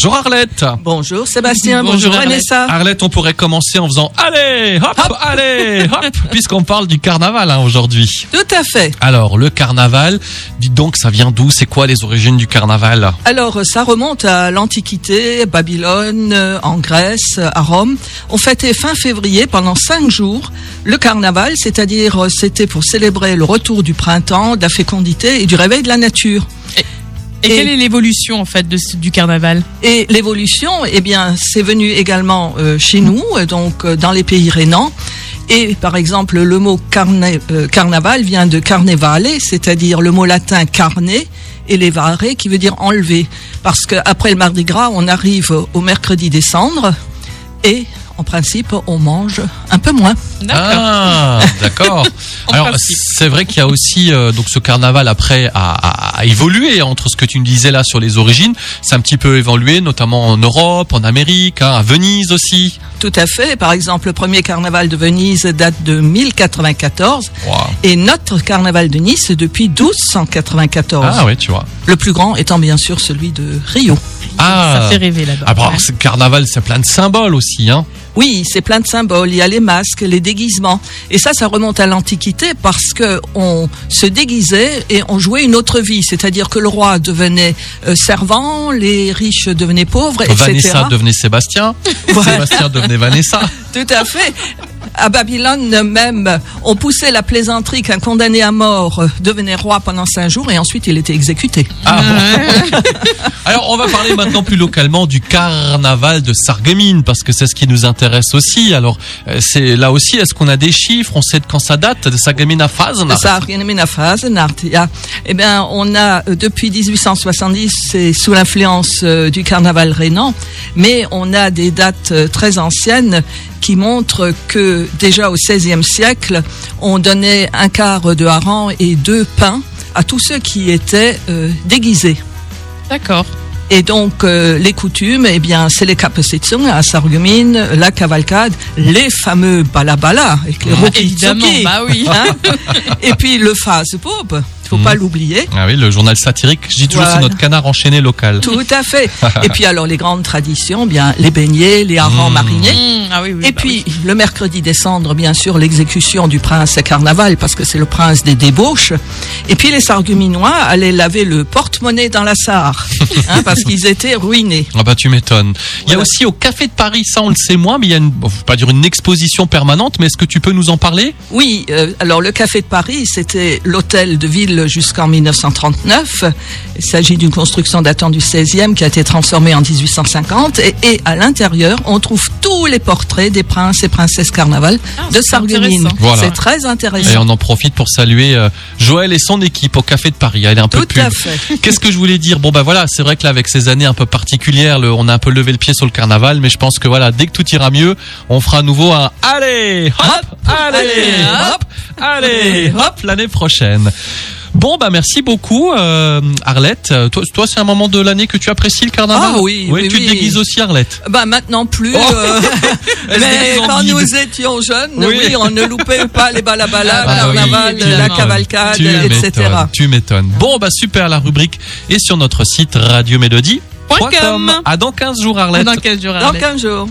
Bonjour Arlette. Bonjour Sébastien, bonjour, Bonjour, Arlette. Vanessa. Arlette, on pourrait commencer en faisant allez, hop, allez, hop, puisqu'on parle du carnaval hein, aujourd'hui. Tout à fait. Alors le carnaval, dites donc, ça vient d'où? C'est quoi les origines du carnaval? Alors ça remonte à l'Antiquité, Babylone, euh, en Grèce, à Rome. On fêtait fin février pendant cinq jours le carnaval, c'est-à-dire euh, c'était pour célébrer le retour du printemps, de la fécondité et du réveil de la nature. Et, Et- quelle est l'évolution en fait de du carnaval? Et l'évolution, eh bien, c'est venu également euh, chez nous, euh, donc euh, dans les pays rénants. Et par exemple, le mot carne- euh, carnaval vient de carnevale, c'est-à-dire le mot latin carne et levare qui veut dire enlever. Parce qu'après le Mardi Gras, on arrive au mercredi des cendres et en principe, on mange un peu moins. Ah, d'accord. Alors c'est vrai qu'il y a aussi euh, donc ce carnaval après a, a- a évolué entre ce que tu me disais là sur les origines, c'est un petit peu évolué, notamment en Europe, en Amérique, hein, à Venise aussi. Tout à fait. Par exemple, le premier carnaval de Venise date de 1094 Wow. et notre carnaval de Nice depuis 1294. Ah ouais, tu vois. Le plus grand étant bien sûr celui de Rio. Ah. Ça fait rêver là-bas. Ah, bah, Ouais. carnaval, c'est plein de symboles aussi, hein. Oui, c'est plein de symboles. Il y a les masques, les déguisements. Et ça, ça remonte à l'Antiquité parce que on se déguisait et on jouait une autre vie. C'est-à-dire que le roi devenait euh, servant, les riches devenaient pauvres, etc. Vanessa devenait Sébastien, Sébastien devenait Vanessa. Tout à fait. À Babylone même, on poussait la plaisanterie qu'un condamné à mort euh, devenait roi pendant cinq jours et ensuite il était exécuté. Ah, bon. Alors, on va parler maintenant plus localement du carnaval de Sarreguemines parce que c'est ce qui nous intéresse aussi. Alors, euh, c'est là aussi, est-ce qu'on a des chiffres? On sait de quand ça date de Sarreguemines à Ça a phase, Nartia. Eh bien, on a euh, depuis 1870, c'est sous l'influence du carnaval rénan, mais on a des dates très anciennes qui montrent que déjà au XVIe siècle, on donnait un quart de hareng et deux pains à tous ceux qui étaient euh, déguisés. D'accord. Et donc, euh, les coutumes, eh bien, c'est les Kapesitzung à Sarreguemines, la cavalcade, les fameux balabala, avec les Ah, Évidemment, bah oui. hein. Et puis, le Phase-Pop, faut Mhm. pas l'oublier. Ah oui, le journal satirique. Je dis toujours, Voilà. c'est notre canard enchaîné local. Tout à fait. Et puis, alors, les grandes traditions, bien, les beignets, les harengs Mhm. marinés. Mmh, ah oui, oui. Et bah puis, le mercredi des cendres, bien sûr, l'exécution du prince à Carnaval, parce que c'est le prince des débauches. Et puis, les Sarguminois allaient laver le porte-monnaie dans la Sarre, hein, parce qu'ils étaient ruinés. Ah bah tu m'étonnes. Il y a aussi au Café de Paris, ça on le sait moins, mais il y a une, bon, faut pas dire une exposition permanente, mais est-ce que tu peux nous en parler? Oui, euh, alors le Café de Paris, c'était l'hôtel de ville jusqu'en 1939. Il s'agit d'une construction datant du 16e qui a été transformée en 1850. Et, et à l'intérieur, on trouve tous les portraits des princes et princesses carnaval Ah, de intéressant. Voilà. C'est très Et intéressant. on en profite pour saluer euh, Joël et son équipe au Café de Paris. Elle est un peu Tout fait. Qu'est-ce que je voulais dire? Bon bah voilà, c'est vrai que là avec ces années un peu particulières, le- on a un peu levé le pied sur le carnaval, mais je pense que voilà, dès que tout ira mieux, on fera à nouveau un allez, hop, allez, allez, hop, allez, hop l'année prochaine. Bon bah merci beaucoup euh, Arlette. Euh, Toi, toi c'est un moment de l'année que tu apprécies le carnaval Ah oui, oui, tu oui. te déguises aussi Arlette. Bah maintenant plus. Oh. euh, mais quand guide. nous étions jeunes, Oui. oui. on ne loupait pas les balabala, Ah le bah oui, carnaval, la cavalcade, Tu etc. Tu m'étonnes. Bon bah super, la rubrique est sur notre site radiomélodie.com. À dans 15 jours Arlette. Dans 15 jours. Dans Arlette. 15 jours.